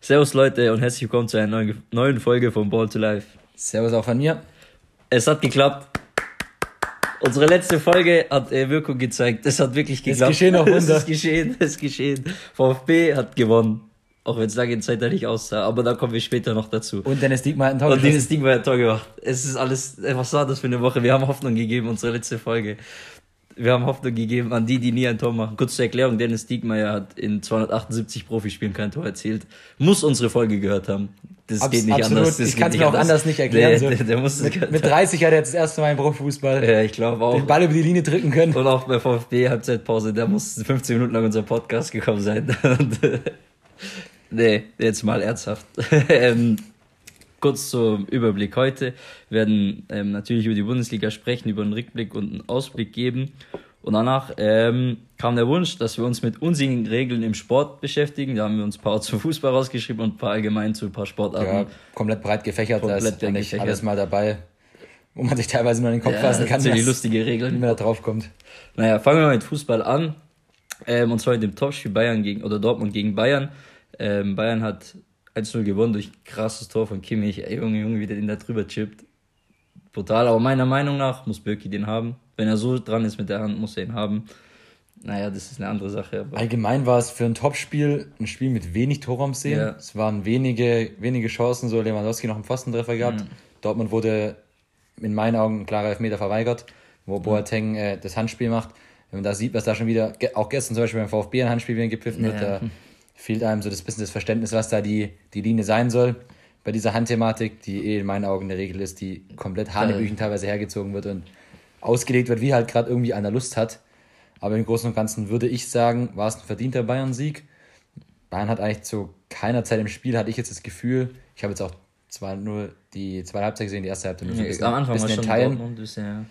Servus Leute und herzlich willkommen zu einer neuen, neuen Folge von Ball to Life. Servus auch von mir. Es hat geklappt. Unsere letzte Folge hat äh, Wirkung gezeigt. Es hat wirklich geklappt. Es geschehen auch Wunder. Es ist geschehen, es ist geschehen. VfB hat gewonnen. Auch wenn es lange Zeit nicht aussah, aber da kommen wir später noch dazu. Und Dennis Diekmeyer hat ein Tor gemacht. Und Dennis Diekmeyer hat ein Tor gemacht. Es ist alles, äh, was war das für eine Woche? Wir haben Hoffnung gegeben, unsere letzte Folge wir haben Hoffnung gegeben an die, die nie ein Tor machen. Kurz zur Erklärung, Dennis Diekmeyer hat in 278 Profispielen kein Tor erzielt. Muss unsere Folge gehört haben. Das Abs geht nicht absolut. anders. Das ich kann es mir auch anders nicht erklären. Nee, so. der, der muss mit, mit 30 hat er jetzt das erste Mal im Profifußball ja, ich glaube auch. den Ball über die Linie drücken können. Und auch bei VfB Halbzeitpause, da muss 15 Minuten lang unser Podcast gekommen sein. nee, jetzt mal ernsthaft. Ähm, kurz zum Überblick heute. Wir werden ähm, natürlich über die Bundesliga sprechen, über einen Rückblick und einen Ausblick geben. Und danach ähm, kam der Wunsch, dass wir uns mit unsinnigen Regeln im Sport beschäftigen. Da haben wir uns ein paar zum Fußball rausgeschrieben und ein paar allgemein zu ein paar Sportarten. Ja, komplett breit gefächert. Komplett da ist eigentlich gefächert. alles mal dabei, wo man sich teilweise nur in den Kopf ja, fassen kann. Das die lustige Regeln. Wie man da drauf kommt. Naja, fangen wir mal mit Fußball an. Ähm, und zwar mit dem Topspiel Bayern gegen, oder Dortmund gegen Bayern. Ähm, Bayern hat 1-0 gewonnen durch ein krasses Tor von Kimmich. Ey, Junge, Junge, wie der den da drüber chippt. Brutal, aber meiner Meinung nach muss Birki den haben. Wenn er so dran ist mit der Hand, muss er ihn haben. Naja, das ist eine andere Sache. Allgemein war es für ein Topspiel ein Spiel mit wenig Torraumsehen. Ja. Es waren wenige, wenige Chancen, so Lewandowski noch einen Pfostentreffer gehabt. Mhm. Dortmund wurde in meinen Augen ein klarer Elfmeter verweigert, wo mhm. Boateng äh, das Handspiel macht. Wenn man da sieht, was da schon wieder, auch gestern zum Beispiel beim VfB ein Handspiel wieder gepfiffen ja. wird, da fehlt einem so das bisschen das Verständnis, was da die, die Linie sein soll. Bei dieser Handthematik, die eh in meinen Augen eine Regel ist, die komplett Hanebüchen teilweise hergezogen wird und ausgelegt wird, wie halt gerade irgendwie einer Lust hat. Aber im Großen und Ganzen würde ich sagen, war es ein verdienter Bayern-Sieg. Bayern hat eigentlich zu keiner Zeit im Spiel, hatte ich jetzt das Gefühl, ich habe jetzt auch zwar nur die zweite Halbzeit gesehen, die erste Halbzeit nur so ja, am Anfang bisschen war schon Teilen. Dortmund, bisschen, ja.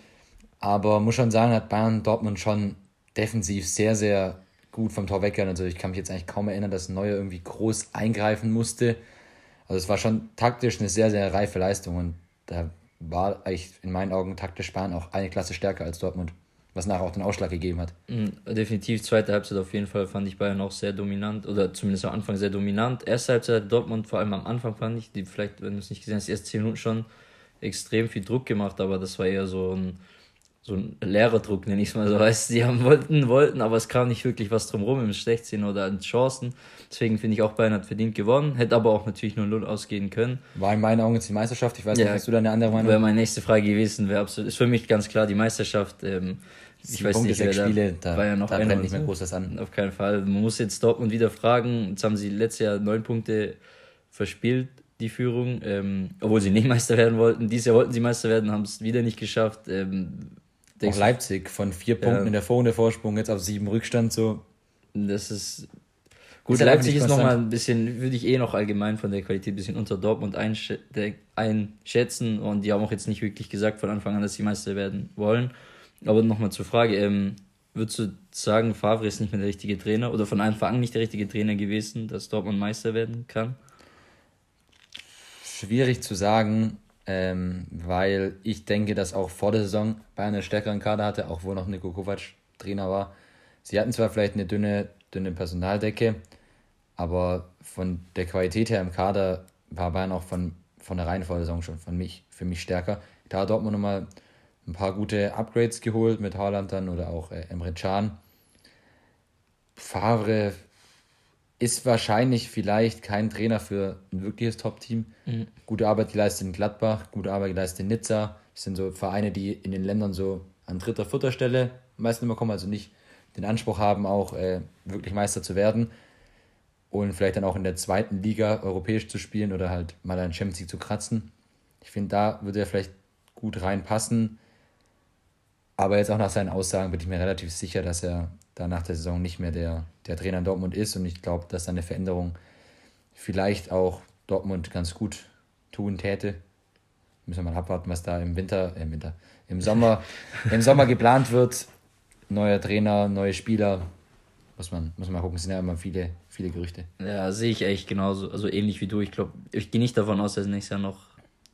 Aber muss schon sagen, hat Bayern Dortmund schon defensiv sehr, sehr gut vom Tor weggegangen. Also ich kann mich jetzt eigentlich kaum erinnern, dass Neuer irgendwie groß eingreifen musste. Also es war schon taktisch eine sehr, sehr reife Leistung und da war eigentlich in meinen Augen taktisch Bayern auch eine Klasse stärker als Dortmund, was nachher auch den Ausschlag gegeben hat. Mhm, definitiv, zweite Halbzeit auf jeden Fall fand ich Bayern auch sehr dominant oder zumindest am Anfang sehr dominant. Erste Halbzeit Dortmund, vor allem am Anfang fand ich, die vielleicht, wenn du es nicht gesehen hast, die ersten 10 Minuten schon extrem viel Druck gemacht, aber das war eher so ein so ein Lehrerdruck, nenne ich es mal so. Weißt die haben wollten, wollten, aber es kam nicht wirklich was drumherum im 16 oder an Chancen. Deswegen finde ich auch Bayern hat verdient gewonnen, hätte aber auch natürlich nur 0 ausgehen können. War in meinen Augen jetzt die Meisterschaft. Ich weiß ja, nicht, hast du da eine andere Meinung? Wäre meine nächste Frage gewesen, wäre absolut, ist für mich ganz klar die Meisterschaft. Ähm, ich weiß Punkte, nicht, wer Spiele, da, da, noch da brennt nicht mehr groß an. Auf keinen Fall. Man muss jetzt Dortmund wieder fragen. Jetzt haben sie letztes Jahr neun Punkte verspielt die Führung, ähm, obwohl sie nicht Meister werden wollten. Dieses Jahr wollten sie Meister werden, haben es wieder nicht geschafft. Ähm, auch Leipzig von vier Punkten ja. in der Vorrunde Vorsprung jetzt auf sieben Rückstand so. Das ist gut. Ist Leipzig ist nochmal ein bisschen, würde ich eh noch allgemein von der Qualität ein bisschen unter Dortmund einschätzen und die haben auch jetzt nicht wirklich gesagt von Anfang an, dass sie Meister werden wollen. Aber nochmal zur Frage, ähm, würdest du sagen, Favre ist nicht mehr der richtige Trainer oder von Anfang an nicht der richtige Trainer gewesen, dass Dortmund Meister werden kann? Schwierig zu sagen ähm, weil ich denke, dass auch vor der Saison Bayern einen stärkeren Kader hatte, auch wo noch Niko Kovac Trainer war. Sie hatten zwar vielleicht eine dünne, dünne Personaldecke, aber von der Qualität her im Kader war Bayern auch von, von der Reihen vor der Saison schon von mich, für mich stärker. Da hat Dortmund nochmal ein paar gute Upgrades geholt mit Haaland dann oder auch äh, Emre Can. Favre ist wahrscheinlich vielleicht kein Trainer für ein wirkliches Top-Team. Mhm. Gute Arbeit geleistet in Gladbach, gute Arbeit geleistet in Nizza. Das sind so Vereine, die in den Ländern so an dritter, vierter Stelle meistens immer kommen, also nicht den Anspruch haben, auch äh, wirklich Meister zu werden. Und vielleicht dann auch in der zweiten Liga europäisch zu spielen oder halt mal einen Champions League zu kratzen. Ich finde, da würde er vielleicht gut reinpassen. Aber jetzt auch nach seinen Aussagen bin ich mir relativ sicher, dass er da nach der Saison nicht mehr der, der Trainer in Dortmund ist. Und ich glaube, dass eine Veränderung vielleicht auch Dortmund ganz gut tun täte. Müssen wir mal abwarten, was da im Winter, äh, im Winter, im Sommer, im Sommer geplant wird. Neuer Trainer, neue Spieler. Muss man, muss man mal gucken, es sind ja immer viele, viele Gerüchte. Ja, sehe ich echt genauso, also ähnlich wie du. Ich glaube, ich gehe nicht davon aus, dass nächstes Jahr noch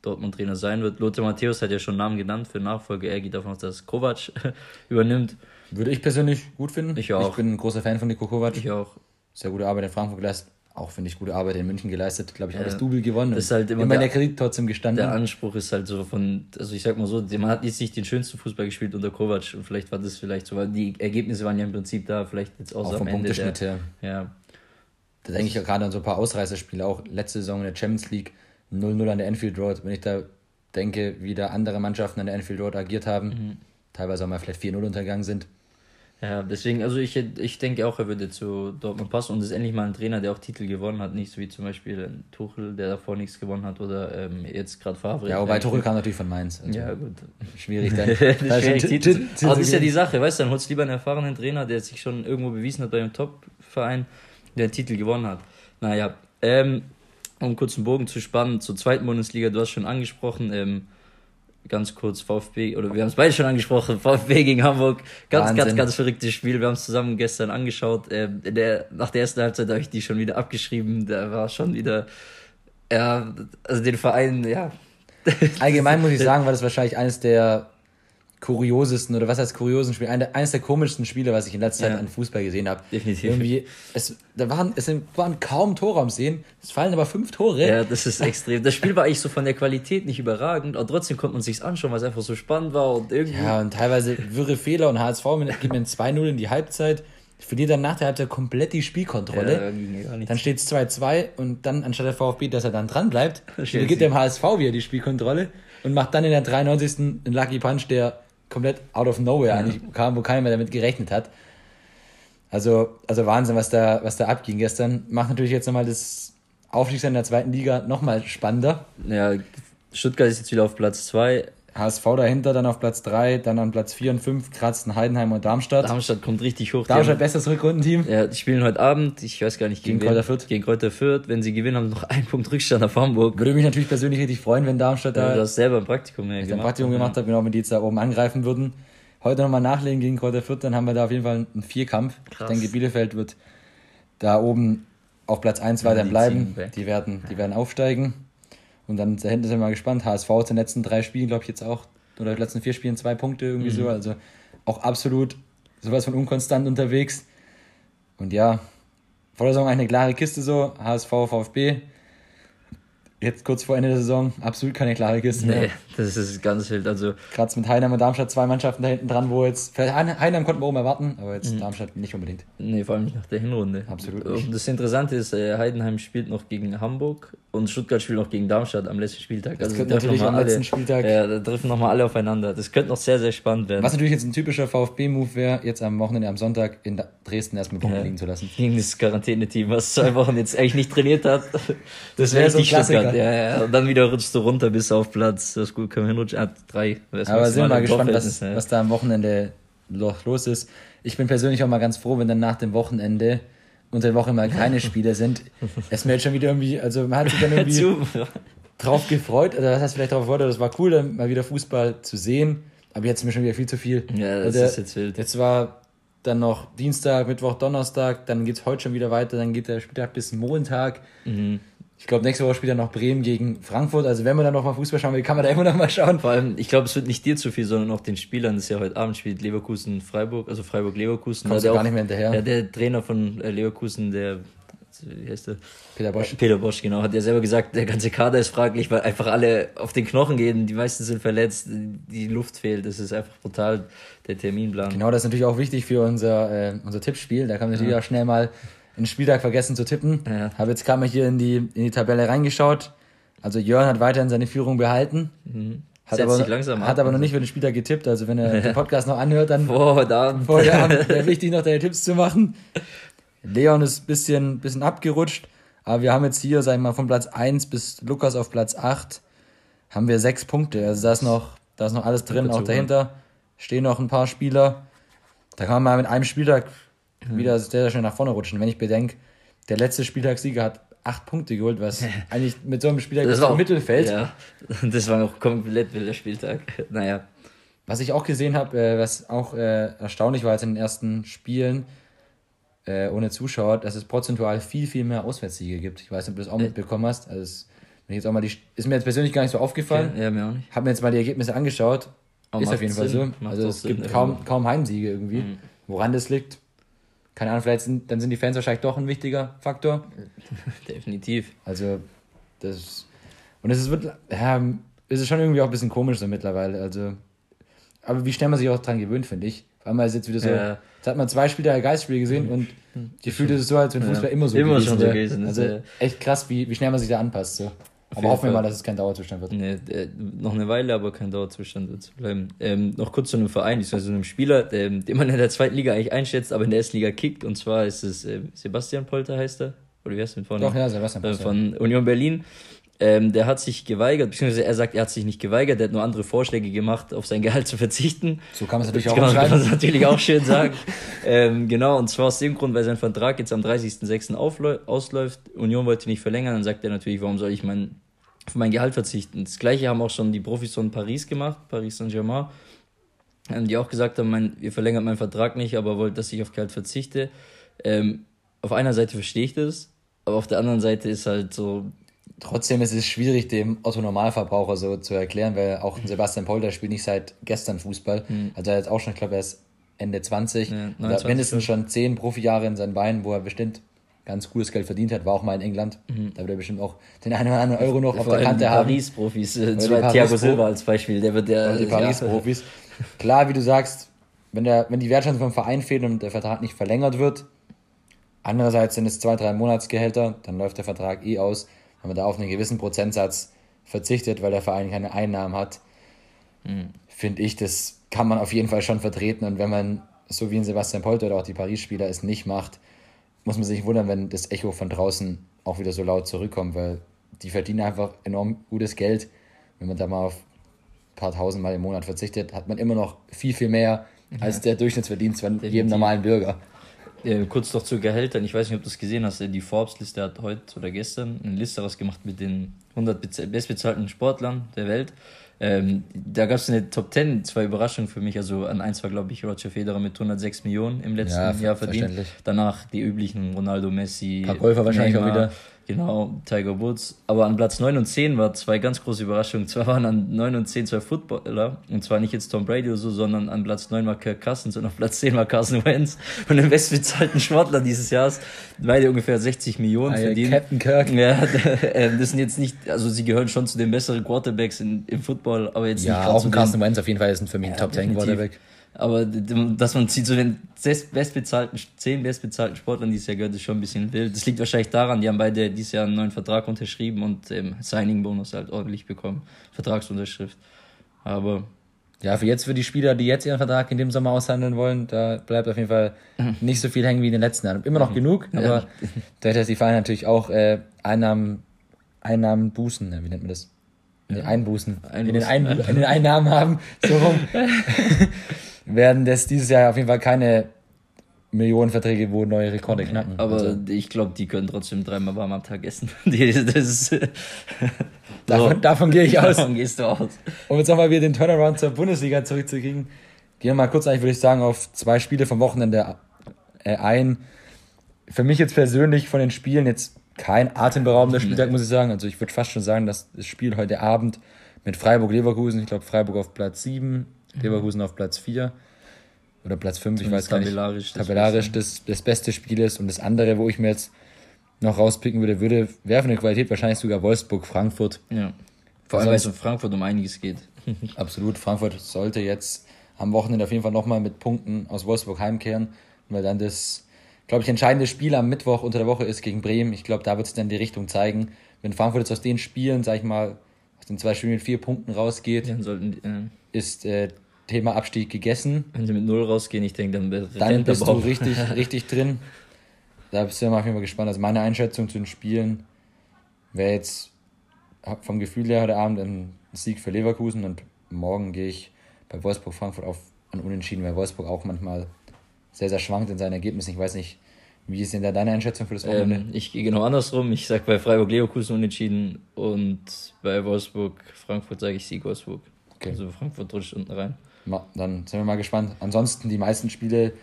Dortmund-Trainer sein wird. Lothar Matthäus hat ja schon Namen genannt für Nachfolger. Er geht davon aus, dass Kovac übernimmt. Würde ich persönlich gut finden. Ich auch. Ich bin ein großer Fan von Nico Kovac. Ich auch. Sehr gute Arbeit in Frankfurt geleistet. Auch, finde ich, gute Arbeit in München geleistet. Glaube ich, auch ja. das Double gewonnen. Das ist halt immer, immer der, der Kredit trotzdem gestanden. Der Anspruch ist halt so von, also ich sag mal so, man hat jetzt nicht den schönsten Fußball gespielt unter Kovac und vielleicht war das vielleicht so, weil die Ergebnisse waren ja im Prinzip da, vielleicht jetzt auch, auch vom Punkteschnitt her. Ja. Da denke ich ja gerade an so ein paar Ausreißerspiele, auch letzte Saison in der Champions League 0-0 an der Enfield Road. Wenn ich da denke, wie da andere Mannschaften an der Enfield Road agiert haben, mhm. teilweise auch mal vielleicht 4-0 untergegangen sind. Ja, deswegen, also ich, ich denke auch, er würde zu Dortmund passen und ist endlich mal ein Trainer, der auch Titel gewonnen hat, nicht so wie zum Beispiel Tuchel, der davor nichts gewonnen hat oder ähm, jetzt gerade Favre. Ja, wobei Tuchel kam natürlich von Mainz. Also ja, gut. Schwierig dann. schwierig, Titel. Aber das ist ja die Sache, weißt du, dann holst du lieber einen erfahrenen Trainer, der sich schon irgendwo bewiesen hat bei einem Top-Verein, der einen Titel gewonnen hat. Naja, ähm, um kurz einen Bogen zu spannen, zur zweiten Bundesliga, du hast schon angesprochen, ähm, ganz kurz VfB, oder wir haben es beide schon angesprochen, VfB gegen Hamburg. Ganz, Wahnsinn. ganz, ganz verrücktes Spiel. Wir haben es zusammen gestern angeschaut. Ähm, der, nach der ersten Halbzeit habe ich die schon wieder abgeschrieben. Da war schon wieder, ja, also den Verein, ja. Allgemein muss ich sagen, war das wahrscheinlich eines der kuriosesten oder was heißt kuriosen Spiel, eines der komischsten Spiele, was ich in letzter Zeit ja. an Fußball gesehen habe. Definitiv. Irgendwie, es, da waren, es waren kaum Tore am Sehen, es fallen aber fünf Tore. Ja, das ist extrem. Das Spiel war eigentlich so von der Qualität nicht überragend, aber trotzdem konnte man sich's anschauen, weil es einfach so spannend war und irgendwie. Ja, und teilweise wirre Fehler und HSV geht mit 2-0 in die Halbzeit. Verliert dann nach der Halbzeit komplett die Spielkontrolle. Ja, dann steht es 2-2 und dann, anstatt der VfB, dass er dann dran bleibt, gibt dem HSV wieder die Spielkontrolle und macht dann in der 93. einen Lucky Punch, der komplett out of nowhere ja. eigentlich kam, wo keiner mehr damit gerechnet hat. Also, also Wahnsinn, was da, was da abging gestern. Macht natürlich jetzt nochmal das Aufstiegsrennen der zweiten Liga nochmal spannender. Ja, Stuttgart ist jetzt wieder auf Platz 2. HSV dahinter, dann auf Platz 3, dann an Platz 4 und 5 kratzen Heidenheim und Darmstadt. Darmstadt kommt richtig hoch. Darmstadt, bestes Rückrundenteam. Ja, die spielen heute Abend, ich weiß gar nicht, gegen, gegen Kräuter Fürth. Gegen Kräuter Fürth. Wenn sie gewinnen, haben sie noch einen Punkt Rückstand auf Hamburg. Würde mich natürlich persönlich richtig freuen, wenn Darmstadt da. Ja, du hast selber ein Praktikum ja, gemacht. ein Praktikum gemacht ja. habe, genau, wenn die jetzt da oben angreifen würden. Heute nochmal nachlegen gegen Kräuter Fürth, dann haben wir da auf jeden Fall einen Vierkampf. Krass. Ich denke, Bielefeld wird da oben auf Platz 1 weiter bleiben. Die werden, die werden aufsteigen. Und dann da hinten sind wir mal gespannt. HSV hat in den letzten drei Spielen, glaube ich, jetzt auch oder die letzten vier Spielen zwei Punkte irgendwie mhm. so. Also auch absolut sowas von unkonstant unterwegs. Und ja, vor der Saison eine klare Kiste so. HSV, VfB jetzt kurz vor Ende der Saison absolut keine klare Kiste mehr. Nee, das ist ganz wild. Also Gerade mit Heinheim und Darmstadt zwei Mannschaften da hinten dran, wo jetzt. Heinheim konnten wir oben erwarten, aber jetzt mhm. Darmstadt nicht unbedingt. Nee, vor allem nicht nach der Hinrunde. Absolut. Nicht. Und das Interessante ist, äh, Heidenheim spielt noch gegen Hamburg und Stuttgart spielt noch gegen Darmstadt am letzten Spieltag. Das also natürlich am alle, letzten Spieltag. Ja, da treffen nochmal alle aufeinander. Das könnte noch sehr, sehr spannend werden. Was natürlich jetzt ein typischer VfB-Move wäre, jetzt am Wochenende, am Sonntag in Dresden erstmal Punkte ja. liegen zu lassen. Gegen das Quarantäne-Team, was zwei Wochen jetzt eigentlich nicht trainiert hat. Das wäre so ein Klassiker. Ja, ja. Und dann wieder rutschst du runter bis auf Platz. Das ist gut, können wir hinrutschen. Ah, drei. Aber sind wir mal gespannt, was, ja. was da am Wochenende los ist. Ich bin persönlich auch mal ganz froh, wenn dann nach dem Wochenende unter der Woche mal keine Spiele sind. Es mir jetzt schon wieder irgendwie, also man hat sich dann irgendwie drauf gefreut, oder was heißt vielleicht drauf gefreut, das war cool, dann mal wieder Fußball zu sehen, aber jetzt ist mir schon wieder viel zu viel. Ja, das also, ist jetzt wild. Jetzt war dann noch Dienstag, Mittwoch, Donnerstag, dann geht es heute schon wieder weiter, dann geht der Spieltag bis Montag. Mhm. Ich glaube, nächste Woche spielt er noch Bremen gegen Frankfurt. Also wenn man dann noch mal Fußball schauen will, kann man da immer noch mal schauen. Vor allem, ich glaube, es wird nicht dir zu viel, sondern auch den Spielern. Das ist ja heute Abend spielt Leverkusen Freiburg, also Freiburg Leverkusen. Kommt gar auch, nicht mehr hinterher. Ja, der Trainer von äh, Leverkusen, der wie heißt der? Peter Bosch. Peter Bosch, genau. Hat ja selber gesagt, der ganze Kader ist fraglich, weil einfach alle auf den Knochen gehen. Die meisten sind verletzt, die Luft fehlt. Das ist einfach brutal, der Terminplan. Genau, das ist natürlich auch wichtig für unser, äh, unser Tippspiel. Da kann man natürlich ja. auch schnell mal den Spieltag vergessen zu tippen. Ja. Habe jetzt gerade mal hier in die, in die Tabelle reingeschaut. Also Jörn hat weiterhin seine Führung behalten. Mhm. Hat aber, hat aber noch nicht für den Spieltag getippt. Also wenn er den Podcast noch anhört, dann vor der Abend wäre wichtig, noch deine Tipps zu machen. Leon ist ein bisschen, bisschen abgerutscht. Aber wir haben jetzt hier, sag ich mal, von Platz 1 bis Lukas auf Platz 8 haben wir sechs Punkte. Also da ist noch, da ist noch alles drin, auch dahinter. Stehen noch ein paar Spieler. Da kann man mal mit einem Spieltag mhm. wieder sehr, sehr schnell nach vorne rutschen. Wenn ich bedenke, der letzte Spieltagssieger hat acht Punkte geholt, was eigentlich mit so einem Spieltag das war im Mittelfeld. Ja, das war auch komplett wilder Spieltag. Naja. Was ich auch gesehen habe, äh, was auch äh, erstaunlich war jetzt in den ersten Spielen äh, ohne Zuschauer, dass es prozentual viel, viel mehr Auswärtssiege gibt. Ich weiß nicht, ob du das auch mitbekommen hast. Also es jetzt auch mal die, ist mir jetzt persönlich gar nicht so aufgefallen. Ja, mir auch nicht. Hab mir jetzt mal die Ergebnisse angeschaut. Aber ist auf jeden Fall so. Also es Sinn, gibt kaum, kaum Heimsiege irgendwie. Mhm. Woran das liegt, keine Ahnung, vielleicht sind, dann sind die Fans wahrscheinlich doch ein wichtiger Faktor. Definitiv. Also, das. Und es wird, ja, es ist schon irgendwie auch ein bisschen komisch so mittlerweile. Also, aber wie schnell man sich auch dran gewöhnt, finde ich. Vor allem, weil es jetzt wieder so. Ja. Jetzt hat man zwei Spiele der Geistspiele gesehen und die fühlt es so, als wenn Fußball ja. immer so immer gewesen schon so gewesen Also, ja. echt krass, wie, wie schnell man sich da anpasst. So. Aber hoffen wir mal, dass es kein Dauerzustand wird. Nee, äh, noch eine Weile, aber kein Dauerzustand wird zu bleiben. Ähm, noch kurz zu einem Verein, also zu einem Spieler, ähm, den man in der zweiten Liga eigentlich einschätzt, aber in der ersten Liga kickt. Und zwar ist es äh, Sebastian Polter, heißt er. Oder wie heißt er mit vorne? Doch, ja, Sebastian Polter. Äh, von Union Berlin. Ähm, der hat sich geweigert, beziehungsweise er sagt, er hat sich nicht geweigert, der hat nur andere Vorschläge gemacht, auf sein Gehalt zu verzichten. So kann man es natürlich auch kann, kann man natürlich auch schön sagen. ähm, genau, und zwar aus dem Grund, weil sein Vertrag jetzt am 30.06. ausläuft. Union wollte nicht verlängern, dann sagt er natürlich, warum soll ich mein auf mein Gehalt verzichten. Das gleiche haben auch schon die Profis von Paris gemacht, Paris Saint-Germain, ähm, die auch gesagt haben, mein, ihr verlängert meinen Vertrag nicht, aber wollt, dass ich auf Gehalt verzichte. Ähm, auf einer Seite verstehe ich das, aber auf der anderen Seite ist halt so. Trotzdem ist es schwierig, dem Otto-Normalverbraucher so zu erklären, weil auch Sebastian Polter spielt nicht seit gestern Fußball. Mhm. Also er hat auch schon, ich glaube, er ist Ende 20. Ja, 29, mindestens schon zehn Profijahre in seinen Beinen, wo er bestimmt ganz cooles Geld verdient hat, war auch mal in England. Mhm. Da wird er bestimmt auch den einen oder anderen Euro noch auf der Kante haben. Paris-Profis, äh, Paris Thiago Silva als Beispiel, der wird der. Die Paris-Profis. Klar, wie du sagst, wenn, der, wenn die Wertschätzung vom Verein fehlt und der Vertrag nicht verlängert wird, andererseits sind es zwei, drei Monatsgehälter, dann läuft der Vertrag eh aus, wenn man da auf einen gewissen Prozentsatz verzichtet, weil der Verein keine Einnahmen hat, mhm. finde ich, das kann man auf jeden Fall schon vertreten. Und wenn man, so wie in Sebastian Polter oder auch die Paris-Spieler, es nicht macht, muss man sich wundern, wenn das Echo von draußen auch wieder so laut zurückkommt, weil die verdienen einfach enorm gutes Geld. Wenn man da mal auf ein paar tausend Mal im Monat verzichtet, hat man immer noch viel, viel mehr als der Durchschnittsverdienst von jedem normalen Bürger. Äh, kurz noch zu Gehältern. Ich weiß nicht, ob du das gesehen hast. Die Forbes-Liste hat heute oder gestern eine Liste rausgemacht mit den 100 bestbezahlten Sportlern der Welt. Ähm, da gab es eine Top 10, zwei Überraschungen für mich. Also an eins war, glaube ich, Roger Federer mit 106 Millionen im letzten ja, Jahr verdient. Danach die üblichen Ronaldo, Messi. Paar Golfer wahrscheinlich Neymar, auch wieder. Genau, Tiger Woods. Aber an Platz 9 und 10 war zwei ganz große Überraschungen. Zwar waren an 9 und 10 zwei Footballer. Und zwar nicht jetzt Tom Brady oder so, sondern an Platz 9 war Kirk Cousins und auf Platz 10 war Carson Wentz. Von den bestbezahlten Sportler dieses Jahres. Beide ungefähr 60 Millionen ah, verdienen. Captain Kirk. Ja, ähm, das sind jetzt nicht, also sie gehören schon zu den besseren Quarterbacks in, im Football, aber jetzt ja, nicht auch ein Carson Wentz auf jeden Fall ist ein für mich ein ja, Top 10 Quarterback. Aber dass man sie zu den bestbezahlten, zehn bestbezahlten Sportlern dieses Jahr gehört, ist schon ein bisschen wild. Das liegt wahrscheinlich daran, die haben beide dieses Jahr einen neuen Vertrag unterschrieben und ähm, Signing-Bonus halt ordentlich bekommen. Vertragsunterschrift. Aber. Ja, für jetzt, für die Spieler, die jetzt ihren Vertrag in dem Sommer aushandeln wollen, da bleibt auf jeden Fall nicht so viel hängen wie in den letzten Jahren. Immer noch mhm. genug, aber ja. da hätte die Vereine natürlich auch äh, Einnahmen, Einnahmen bußen, wie nennt man das? Ja. Einbußen. Einbußen. In, den Ein in den Einnahmen haben, so rum. werden das dieses Jahr auf jeden Fall keine Millionenverträge, wo neue Rekorde knacken. Aber also. ich glaube, die können trotzdem dreimal warm am Tag essen. das davon, davon gehe ich aus. Davon gehst du aus. Um jetzt nochmal wieder den Turnaround zur Bundesliga zurückzukriegen, gehen wir mal kurz eigentlich, würde ich sagen, auf zwei Spiele vom Wochenende äh, ein. Für mich jetzt persönlich von den Spielen jetzt kein atemberaubender Spieltag, muss ich sagen. Also ich würde fast schon sagen, dass das Spiel heute Abend mit Freiburg-Leverkusen, ich glaube Freiburg auf Platz 7, Mhm. Leverkusen auf Platz 4 oder Platz 5, ich weiß gar nicht. Tabellarisch, tabellarisch das, das beste Spiel ist. Und das andere, wo ich mir jetzt noch rauspicken würde, würde, von der Qualität wahrscheinlich sogar Wolfsburg, Frankfurt. Ja. Vor allem, weil es um Frankfurt um einiges geht. Absolut. Frankfurt sollte jetzt am Wochenende auf jeden Fall nochmal mit Punkten aus Wolfsburg heimkehren, weil dann das, glaube ich, entscheidende Spiel am Mittwoch unter der Woche ist gegen Bremen. Ich glaube, da wird es dann die Richtung zeigen. Wenn Frankfurt jetzt aus den Spielen, sag ich mal, aus den zwei Spielen mit vier Punkten rausgeht, dann sollten, äh, ist äh, Thema Abstieg gegessen. Wenn sie mit Null rausgehen, ich denke, dann, dann bist du richtig, richtig drin. Da bist du mal auf jeden Fall gespannt. Also meine Einschätzung zu den Spielen wäre jetzt vom Gefühl her heute Abend ein Sieg für Leverkusen und morgen gehe ich bei Wolfsburg-Frankfurt auf an Unentschieden, weil Wolfsburg auch manchmal sehr, sehr schwankt in seinen Ergebnissen. Ich weiß nicht, wie ist denn da deine Einschätzung für das Wochenende? Ähm, ich gehe genau andersrum. Ich sage bei Freiburg-Leverkusen unentschieden und bei Wolfsburg-Frankfurt sage ich Sieg Wolfsburg. Okay. Also Frankfurt rutscht unten rein. Dann sind wir mal gespannt. Ansonsten, die meisten Spiele,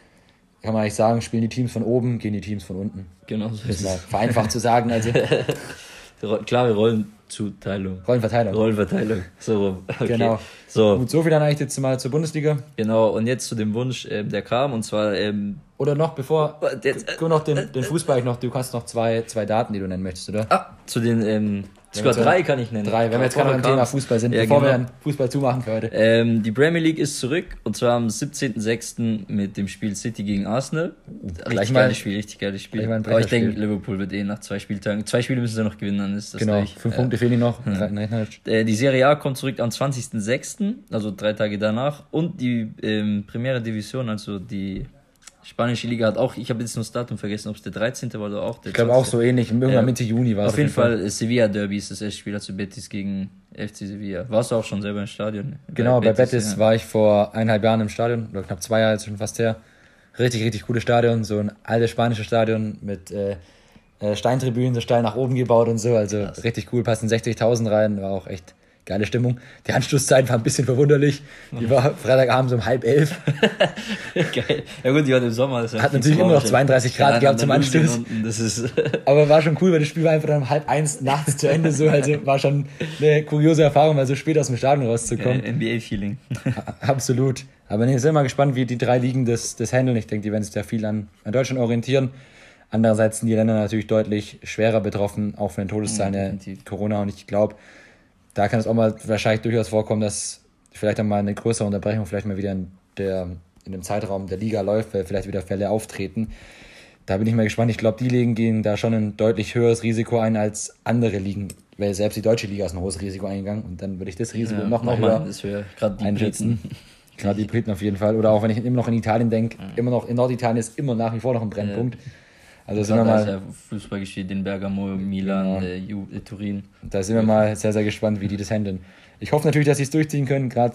kann man eigentlich sagen, spielen die Teams von oben, gehen die Teams von unten. Genau so ist es. Vereinfacht zu sagen. Also. Klare Rollen Zuteilung. Rollenverteilung. Rollenverteilung. So Okay. Genau. So. Gut, so viel dann eigentlich jetzt mal zur Bundesliga. Genau, und jetzt zu dem Wunsch, ähm, der kam, und zwar. Ähm, oder noch, bevor. Jetzt, äh, noch den, den Fußball noch. Du hast noch zwei, zwei Daten, die du nennen möchtest, oder? Ah, zu den. Ähm, Sogar drei kann ich nennen. Drei, wenn wir jetzt gerade beim Thema Fußball sind, ja, bevor genau. wir dann Fußball zumachen für heute. Ähm, die Premier League ist zurück und zwar am 17.06. mit dem Spiel City gegen Arsenal. Richtig mal, geiles Spiel, richtig geiles Spiel. Aber ich denke, Liverpool wird eh nach zwei Spieltagen, zwei Spiele müssen sie noch gewinnen, dann ist das Genau, durch. fünf Punkte fehlen noch. Hm. Äh, die Serie A kommt zurück am 20.06., also drei Tage danach und die ähm, Primera Division, also die Spanische Liga hat auch, ich habe jetzt nur das Datum vergessen, ob es der 13. war oder auch der Ich glaube auch so ähnlich, irgendwann ja. Mitte Juni war es. Auf jeden Fall, Fall. Sevilla Derby ist das erste Spiel, also Betis gegen FC Sevilla. Warst du auch schon selber im Stadion? Genau, bei Betis, bei Betis ja. war ich vor eineinhalb Jahren im Stadion, oder knapp zwei Jahre jetzt schon fast her. Richtig, richtig cooles Stadion, so ein altes spanisches Stadion mit äh, äh Steintribünen, so steil nach oben gebaut und so, also Krass. richtig cool, passen 60.000 rein, war auch echt geile Stimmung. Die Anschlusszeit war ein bisschen verwunderlich. Die war Freitagabend um halb elf. Geil. Ja gut, die war im Sommer. Ja Hat natürlich immer noch 32 Grad ja, gehabt zum Anschluss. Das Aber war schon cool, weil das Spiel war einfach dann um halb eins nachts zu Ende so. Also war schon eine kuriose Erfahrung, mal so spät aus dem Stadion rauszukommen. Ja, NBA-Feeling. Absolut. Aber nee, sind mal gespannt, wie die drei Ligen das, das handeln. Ich denke, die werden sich da viel an, an Deutschland orientieren. Andererseits sind die Länder natürlich deutlich schwerer betroffen, auch von den Todeszahlen der Corona. Und ich glaube, da kann es auch mal wahrscheinlich durchaus vorkommen, dass vielleicht dann mal eine größere Unterbrechung vielleicht mal wieder in, der, in dem Zeitraum der Liga läuft, weil vielleicht wieder Fälle auftreten. Da bin ich mal gespannt. Ich glaube, die Ligen gehen da schon ein deutlich höheres Risiko ein als andere Ligen, weil selbst die deutsche Liga ist ein hohes Risiko eingegangen und dann würde ich das Risiko ja, noch, noch mal höher einschätzen. Gerade die Briten auf jeden Fall. Oder auch wenn ich immer noch in Italien denke, ja. immer noch in Norditalien ist immer nach wie vor noch ein Brennpunkt. Ja. Also sind wir mal. Ja Fußball geschieht in Bergamo, Milan, genau. äh, Ju, äh, Turin. Da sind wir mal sehr, sehr gespannt, wie die das handeln. Ich hoffe natürlich, dass sie es durchziehen können, gerade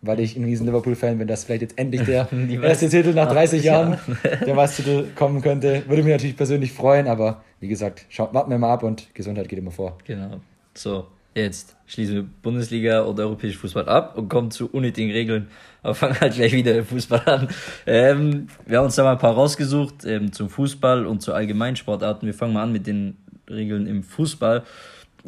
weil ich ein riesen Liverpool-Fan bin, dass vielleicht jetzt endlich der erste Titel nach 30 Jahren, der Meistertitel kommen könnte. Würde mich natürlich persönlich freuen, aber wie gesagt, schaut, warten wir mal ab und Gesundheit geht immer vor. Genau. So, jetzt schließen wir Bundesliga oder europäisch Fußball ab und kommen zu unnötigen Regeln aber fangen halt gleich wieder Fußball an. Ähm, wir haben uns da mal ein paar rausgesucht ähm, zum Fußball und zu Allgemeinsportarten. Wir fangen mal an mit den Regeln im Fußball.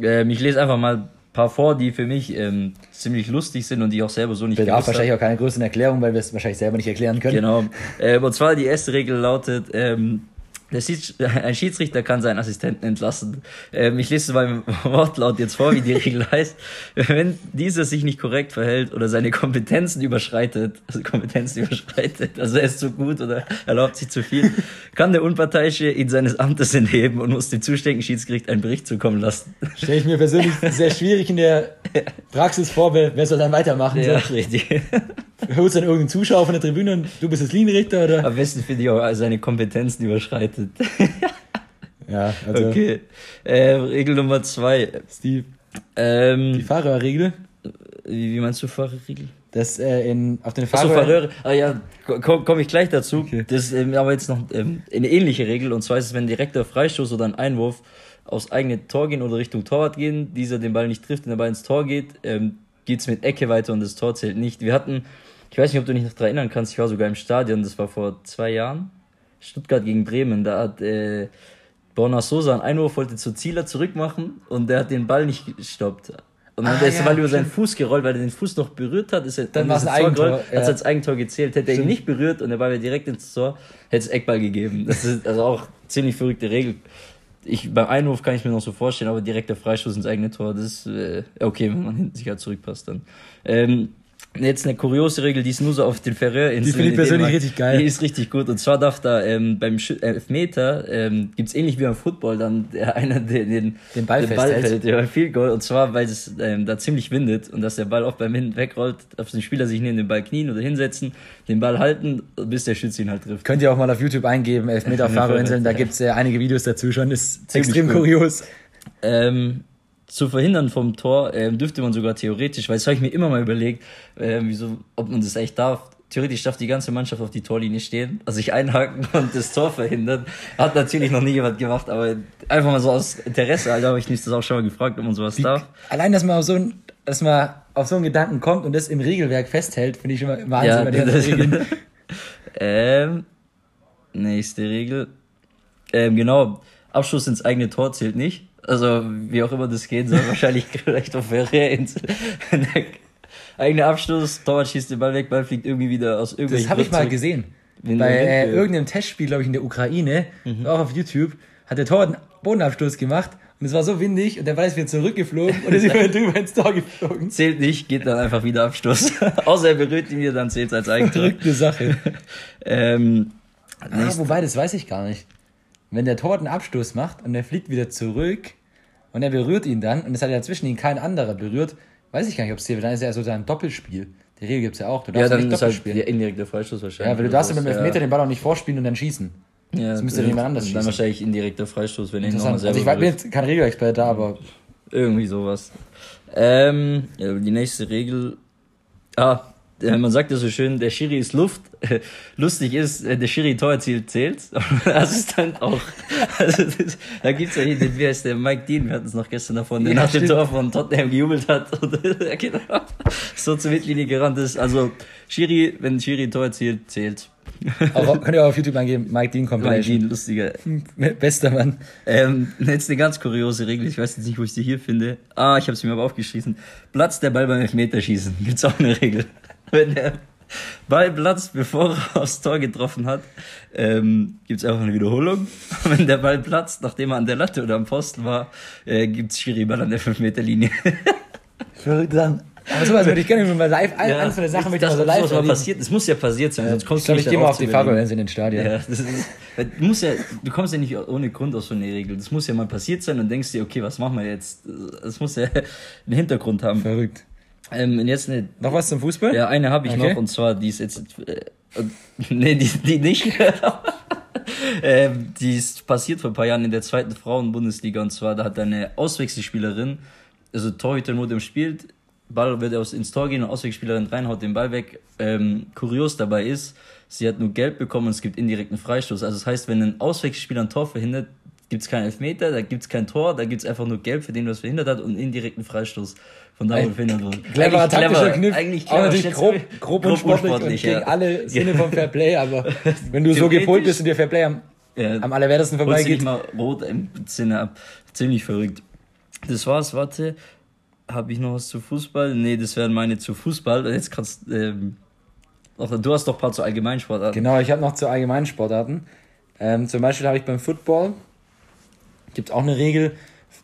Ähm, ich lese einfach mal ein paar vor, die für mich ähm, ziemlich lustig sind und die ich auch selber so nicht Bedarf wahrscheinlich auch keine größeren Erklärung, weil wir es wahrscheinlich selber nicht erklären können. Genau. Ähm, und zwar die erste Regel lautet, ähm, ein Schiedsrichter kann seinen Assistenten entlassen. Ähm, ich lese beim Wortlaut jetzt vor, wie die Regel heißt. Wenn dieser sich nicht korrekt verhält oder seine Kompetenzen überschreitet, also Kompetenzen überschreitet, also er ist zu gut oder erlaubt sich zu viel, kann der Unparteiische ihn seines Amtes entheben und muss dem zuständigen Schiedsgericht einen Bericht zukommen lassen. Stelle ich mir persönlich sehr schwierig in der Praxis vor, wer soll dann weitermachen. Ja, so. richtig. Holst dann irgendeinen Zuschauer von der Tribüne und du bist das Linienrichter, oder? Am besten finde ich auch seine Kompetenzen überschreitet. ja, also. Okay. Äh, Regel Nummer zwei. Steve. Ähm, die Fahrerregel? Wie, wie meinst du Fahrerregel? Das äh, in, auf den Fahrer... Achso. Ah ja, komme komm ich gleich dazu. Okay. Das ist ähm, aber jetzt noch ähm, eine ähnliche Regel. Und zwar ist es, wenn direkter Freistoß oder ein Einwurf aus eigenem Tor gehen oder Richtung Torwart gehen, dieser den Ball nicht trifft und der Ball ins Tor geht, ähm, geht's mit Ecke weiter und das Tor zählt nicht. Wir hatten ich weiß nicht, ob du dich noch daran erinnern kannst, ich war sogar im Stadion, das war vor zwei Jahren. Stuttgart gegen Bremen, da hat äh, Borna Sosa einen Einwurf, wollte zu Zieler zurückmachen und der hat den Ball nicht gestoppt. Und dann ah, ist der Ball über seinen Fuß gerollt, weil er den Fuß noch berührt hat. Ist er, dann war es ein Eigentor. Gerollt, ja. Hat es als Eigentor gezählt. Hätte er ihn nicht berührt und der Ball wäre direkt ins Tor, hätte es Eckball gegeben. Das ist also auch ziemlich verrückte Regel. Ich, beim Einwurf kann ich mir noch so vorstellen, aber direkt der Freistoß ins eigene Tor, das ist äh, okay, wenn man hinten sich halt zurückpasst dann. Ähm, Jetzt eine kuriose Regel, die ist nur so auf den Färöerinseln. Die finde ich persönlich richtig geil. Die ist richtig gut. Und zwar darf da ähm, beim Sch äh, Elfmeter, ähm, gibt es ähnlich wie beim Football dann der einer, der den, den Ball, den Ball fällt, ja, viel Goal. Und zwar, weil es ähm, da ziemlich windet und dass der Ball auch beim Hinten wegrollt, darf den Spieler sich neben den Ball knien oder hinsetzen, den Ball halten, bis der Schütze ihn halt trifft. Könnt ihr auch mal auf YouTube eingeben, Elfmeter auf Färöerinseln, da gibt's äh, einige Videos dazu schon, ist extrem cool. kurios. Ähm, zu verhindern vom Tor ähm, dürfte man sogar theoretisch, weil das habe ich mir immer mal überlegt, äh, wieso, ob man das echt darf. Theoretisch darf die ganze Mannschaft auf die Torlinie stehen, also sich einhaken und das Tor verhindern. Hat natürlich noch nie jemand gemacht, aber einfach mal so aus Interesse, also habe ich mich das auch schon mal gefragt, ob man sowas Wie, darf. Allein, dass man auf so ein, dass man auf so einen Gedanken kommt und das im Regelwerk festhält, finde ich mal Wahnsinn ja, bei den Regeln. ähm, nächste Regel. Ähm, genau, Abschluss ins eigene Tor zählt nicht. Also, wie auch immer das gehen soll, wahrscheinlich vielleicht auf Ferrierinsel. Eigener Abschluss, Torwart schießt den Ball weg, Ball fliegt irgendwie wieder aus irgendwelchen Das habe ich mal gesehen. Bei äh, irgendeinem Testspiel, glaube ich, in der Ukraine, mhm. auch auf YouTube, hat der Torwart einen Bodenabstoß gemacht und es war so windig und der Ball ist wieder zurückgeflogen und ist immer drüber ins Tor geflogen. Zählt nicht, geht dann einfach wieder Abstoß. Außer er berührt ihn wieder, dann zählt es als Eigentor. Verrückte Sache. ähm, ah, wobei, das weiß ich gar nicht. Wenn der Torwart einen Abstoß macht und er fliegt wieder zurück und er berührt ihn dann und es hat ja zwischen ihn kein anderer berührt, weiß ich gar nicht, ob es hier, dann ist ja so ein Doppelspiel. Die Regel gibt es ja auch. Du darfst ja, dann nicht ist halt spielen. der indirekte Freistoß wahrscheinlich. Ja, weil du darfst ja mit dem Elfmeter ja. den Ball auch nicht vorspielen und dann schießen. Ja, das müsste jemand anders schießen. Dann wahrscheinlich indirekter Freistoß, wenn ich nochmal selber. Also ich bin jetzt kein Regelexperte, aber. Irgendwie sowas. Ähm, die nächste Regel. Ah, man sagt ja so schön, der Schiri ist Luft. Lustig ist, der Schiri Tor erzielt, zählt. Assistent auch. Also das, da gibt's ja hier den, wie heißt der, Mike Dean, wir hatten es noch gestern davon, der ja, nach dem Tor von Tottenham gejubelt hat und genau, so zur Mittellinie gerannt ist. Also Schiri, wenn Schiri Tor erzielt, zählt. Auch, könnt ihr auch auf YouTube eingeben, Mike Dean kommt Mike Dean, lustiger. Bester Mann. Ähm, jetzt eine ganz kuriose Regel, ich weiß jetzt nicht, wo ich sie hier finde. Ah, ich habe sie mir aber aufgeschrieben. Platz der Ball beim Elfmeterschießen. Gibt's auch eine Regel. Wenn der Ball platzt, bevor er aufs Tor getroffen hat, ähm, gibt einfach eine Wiederholung. Wenn der Ball platzt, nachdem er an der Latte oder am Posten war, äh, gibt's Schiri-Ball an der 5-Meter-Linie. Verrückt dann. Aber sowas würde ich gerne mal live, ein, ja, einzelne Sachen möchte ich mal so live mal passiert, Es muss ja passiert sein, sonst kommst ich du nicht Ich gehe mal auf die Fahrbeweise in den Stadien. Ja, ist, du, musst ja, du kommst ja nicht ohne Grund aus so einer Regel. Das muss ja mal passiert sein und denkst dir, okay, was machen wir jetzt? Das muss ja einen Hintergrund haben. Verrückt. Ähm, jetzt eine, noch was zum Fußball? Ja, eine habe ich okay. noch und zwar die ist jetzt äh, nee, die, die nicht. ähm, die ist passiert vor ein paar Jahren in der zweiten Frauenbundesliga und zwar da hat eine Auswechselspielerin, also Torhüter nur dem spielt, Ball wird aus ins Tor gehen und Auswechselspielerin reinhaut den Ball weg. Ähm, kurios dabei ist, sie hat nur Geld bekommen und es gibt indirekten Freistoß. Also das heißt, wenn ein Auswechselspieler ein Tor verhindert, gibt es keinen Elfmeter, da gibt es kein Tor, da gibt es einfach nur Gelb, für den es verhindert hat und indirekten Freistoß von da wo verhindert wurde. Cleverer taktischer Kniff, eigentlich clever, natürlich grob, grob, und sportlich, und gegen ja. alle Sinne vom Fairplay, aber wenn du so gepolt bist und dir Fairplay am, ja, am allerwertesten vorbeigeht. mal rot im Sinne ab. Ziemlich verrückt. Das war's, warte. Habe ich noch was zu Fußball? Nee, das wären meine zu Fußball. Jetzt kannst ähm, du hast doch ein paar zu Allgemeinsportarten. Genau, ich habe noch zu Allgemeinsportarten. Ähm, zum Beispiel habe ich beim Football gibt es auch eine Regel,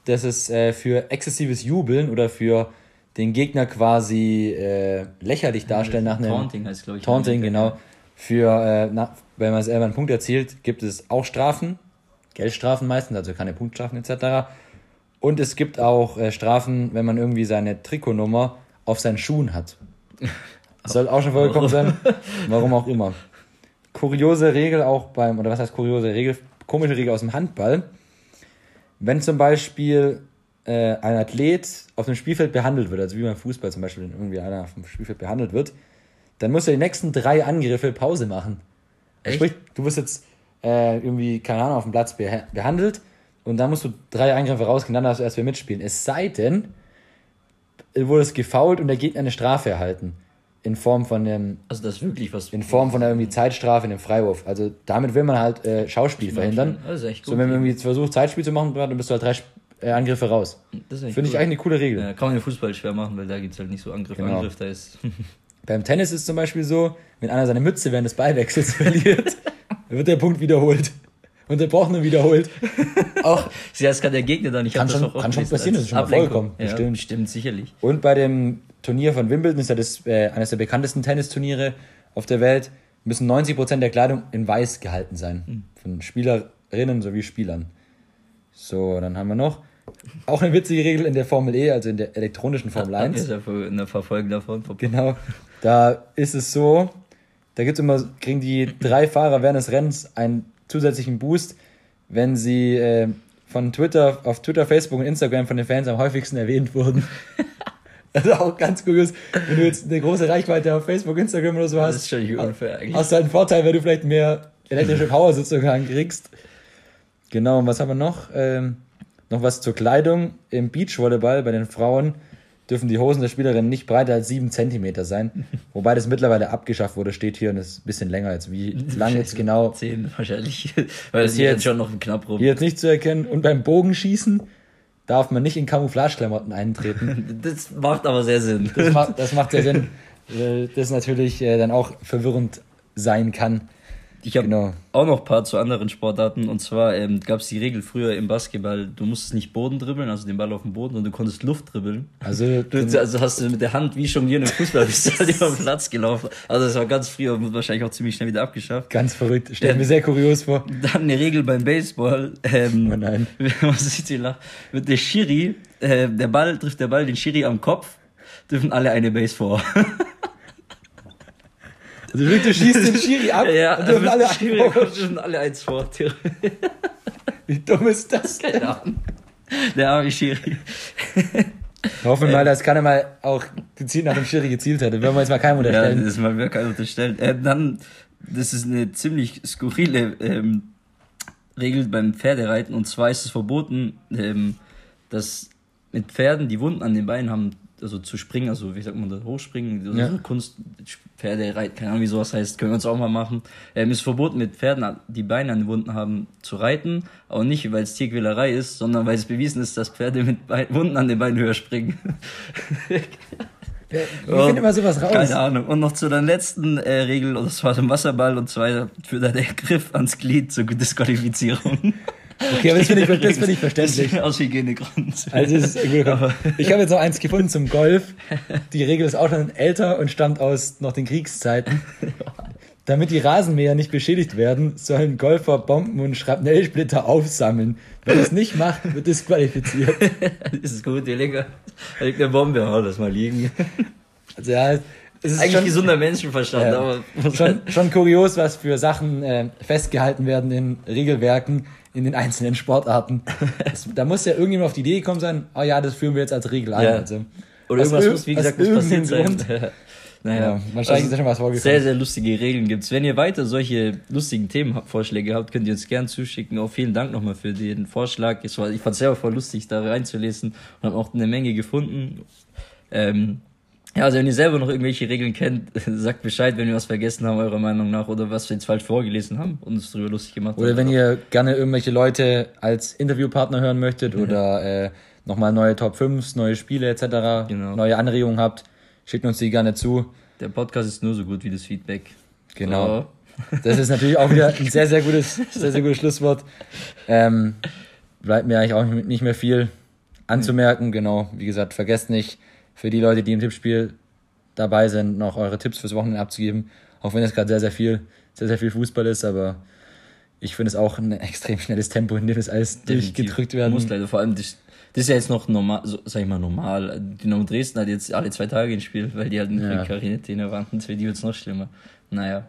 dass es äh, für exzessives Jubeln oder für den Gegner quasi äh, lächerlich darstellen nach einem Taunting heißt glaube ich. Taunting genau. Für äh, na, wenn man selber einen Punkt erzielt, gibt es auch Strafen, Geldstrafen meistens, also keine Punktstrafen etc. Und es gibt auch äh, Strafen, wenn man irgendwie seine Trikotnummer auf seinen Schuhen hat. Das soll auch schon vorgekommen sein. Warum auch immer. Kuriose Regel auch beim, oder was heißt kuriose Regel? Komische Regel aus dem Handball. Wenn zum Beispiel äh, ein Athlet auf dem Spielfeld behandelt wird, also wie beim Fußball zum Beispiel, wenn irgendwie einer auf dem Spielfeld behandelt wird, dann muss er die nächsten drei Angriffe Pause machen. Echt? Sprich, du wirst jetzt äh, irgendwie, keine Ahnung, auf dem Platz behandelt und dann musst du drei Angriffe rausgehen, dann darfst du erst wieder mitspielen. Es sei denn, wurde es gefault und der Gegner eine Strafe erhalten. In Form von einem. Also das ist wirklich was. In Form von einer irgendwie Zeitstrafe in einem Freiwurf. Also damit will man halt äh, Schauspiel verhindern. Das ist echt gut. So, wenn man irgendwie versucht, Zeitspiel zu machen, dann bist du halt drei äh, Angriffe raus. Finde cool. ich eigentlich eine coole Regel. Ja, kann man den Fußball schwer machen, weil da gibt es halt nicht so Angriff, genau. Angriff, da ist. Beim Tennis ist zum Beispiel so, wenn einer seine Mütze während des Ballwechsels verliert, wird der Punkt wiederholt. Und der braucht nur wiederholt. auch. Sie heißt, kann der Gegner da nicht kann schon, kann schon passieren, das ist schon mal vorgekommen. Ja, bestimmt. Stimmt, sicherlich. Und bei dem Turnier von Wimbledon ist ja das äh, eines der bekanntesten Tennisturniere auf der Welt. Müssen 90% der Kleidung in weiß gehalten sein. Mhm. Von Spielerinnen sowie Spielern. So, dann haben wir noch. Auch eine witzige Regel in der Formel E, also in der elektronischen Formel 1. Ist ja in der Verfolgung davon. Genau. Da ist es so, da gibt's immer, kriegen die drei Fahrer während des Rennens einen zusätzlichen Boost, wenn sie äh, von Twitter, auf Twitter, Facebook und Instagram von den Fans am häufigsten erwähnt wurden. Also auch ganz kurios, wenn du jetzt eine große Reichweite auf Facebook, Instagram oder so hast. Das ist schon unfair eigentlich. Hast du einen Vorteil, weil du vielleicht mehr elektrische Power sozusagen kriegst. Genau, und was haben wir noch? Ähm, noch was zur Kleidung. Im Beachvolleyball bei den Frauen dürfen die Hosen der Spielerin nicht breiter als sieben Zentimeter sein. Wobei das mittlerweile abgeschafft wurde, steht hier und ist ein bisschen länger jetzt. Wie lang jetzt genau? Zehn wahrscheinlich. Weil das hier jetzt schon noch ein knapp rum. Hier jetzt nicht zu erkennen. Und beim Bogenschießen darf man nicht in Camouflageklamotten eintreten. das macht aber sehr Sinn. Das macht, das macht sehr Sinn. Das natürlich äh, dann auch verwirrend sein kann. Ich habe genau. auch noch ein paar zu anderen Sportarten. Und zwar ähm, gab es die Regel früher im Basketball, du musstest nicht Boden dribbeln, also den Ball auf dem Boden, und du konntest Luft dribbeln. Also, du, also hast du mit der Hand wie schon hier im Fußball bist du halt über den Platz gelaufen. Also das war ganz früher und wahrscheinlich auch ziemlich schnell wieder abgeschafft. Ganz verrückt. Stell ähm, mir sehr kurios vor. Dann eine Regel beim Baseball. Ähm, oh nein. Was ist die Lach? Mit der Schiri, äh, der Ball trifft der Ball den Schiri am Kopf, dürfen alle eine Base vor. Also wirklich, du schießt den Schiri ab ja, und dürfen alle, Schiri dürfen alle eins vor. Wie dumm ist das denn? Keine Ahnung. Der arme Schiri. Hoffen wir mal, dass keiner mal auch gezielt nach dem Schiri gezielt hätte. Wenn wir jetzt mal keinem unterstellen. Ja, das mal wir keinem unterstellen. Äh, dann, das ist eine ziemlich skurrile ähm, Regel beim Pferdereiten. Und zwar ist es verboten, ähm, dass mit Pferden, die Wunden an den Beinen haben, also zu springen, also wie sagt man das, hochspringen, also ja. Kunst, Pferde reiten, keine Ahnung, wie sowas heißt, können wir uns auch mal machen. Ähm, ist verboten, mit Pferden, die Beine an den Wunden haben, zu reiten, aber nicht, weil es Tierquälerei ist, sondern weil es bewiesen ist, dass Pferde mit Bein, Wunden an den Beinen höher springen. Ich finde immer sowas raus. Keine Ahnung. Und noch zu der letzten äh, Regel, und das war der Wasserball, und zwar führt der Griff ans Glied zur Disqualifizierung. Okay, aber das finde ich, das find ich verständlich. Aus Hygienegründen. Also ist ich habe jetzt noch eins gefunden zum Golf. Die Regel ist auch schon älter und stammt aus noch den Kriegszeiten. Damit die Rasenmäher nicht beschädigt werden, sollen Golfer Bomben und Schrapnellsplitter aufsammeln. Wer das nicht macht, wird disqualifiziert. das ist gut. Da liegt eine Bombe, hau das mal liegen. Also ja, es ist eigentlich schon, gesunder Menschenverstand, ja, aber schon, schon kurios, was für Sachen äh, festgehalten werden in Regelwerken, in den einzelnen Sportarten. Es, da muss ja irgendjemand auf die Idee gekommen sein, oh ja, das führen wir jetzt als Regel ein. Ja. Also, Oder irgendwas muss, wie gesagt, muss passiert sein. naja, ja, wahrscheinlich also, ist ja schon was vorgekommen. Sehr, sehr lustige Regeln gibt's. Wenn ihr weiter solche lustigen Themenvorschläge habt, könnt ihr uns gerne zuschicken. Auch vielen Dank nochmal für den Vorschlag. Es ich fand es selber voll lustig, da reinzulesen und habe auch eine Menge gefunden. Ähm, ja, also wenn ihr selber noch irgendwelche Regeln kennt, sagt Bescheid, wenn wir was vergessen haben, eurer Meinung nach, oder was wir jetzt falsch vorgelesen haben und uns darüber lustig gemacht oder haben. Oder wenn ihr gerne irgendwelche Leute als Interviewpartner hören möchtet mhm. oder äh, nochmal neue Top 5, neue Spiele etc., genau. neue Anregungen habt, schickt uns die gerne zu. Der Podcast ist nur so gut wie das Feedback. Genau. So. Das ist natürlich auch wieder ein sehr, sehr gutes, sehr, sehr gutes Schlusswort. Ähm, bleibt mir eigentlich auch nicht mehr viel anzumerken. Genau, wie gesagt, vergesst nicht, für die Leute, die im Tippspiel dabei sind, noch eure Tipps fürs Wochenende abzugeben. Auch wenn es gerade sehr, sehr viel, sehr, sehr viel Fußball ist, aber ich finde es auch ein extrem schnelles Tempo, in dem es alles Definitiv. durchgedrückt werden muss. Leider vor allem, das, das ist ja jetzt noch normal, so, sag ich mal normal. Dynamo Dresden hat jetzt alle zwei Tage ein Spiel, weil die halt in ja. Quarantäne waren. Für die wird es noch schlimmer. Naja.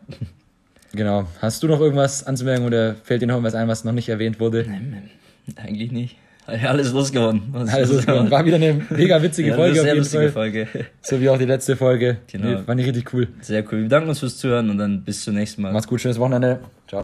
Genau. Hast du noch irgendwas anzumerken oder fällt dir noch irgendwas ein, was noch nicht erwähnt wurde? Nein, eigentlich nicht. Alles losgeworden. Alles losgeworden. War wieder eine mega witzige ja, Folge. Sehr lustige Folge. So wie auch die letzte Folge. Genau. Nee, war nicht richtig cool. Sehr cool. Wir danken uns fürs Zuhören und dann bis zum nächsten Mal. Macht's gut, schönes Wochenende. Ciao.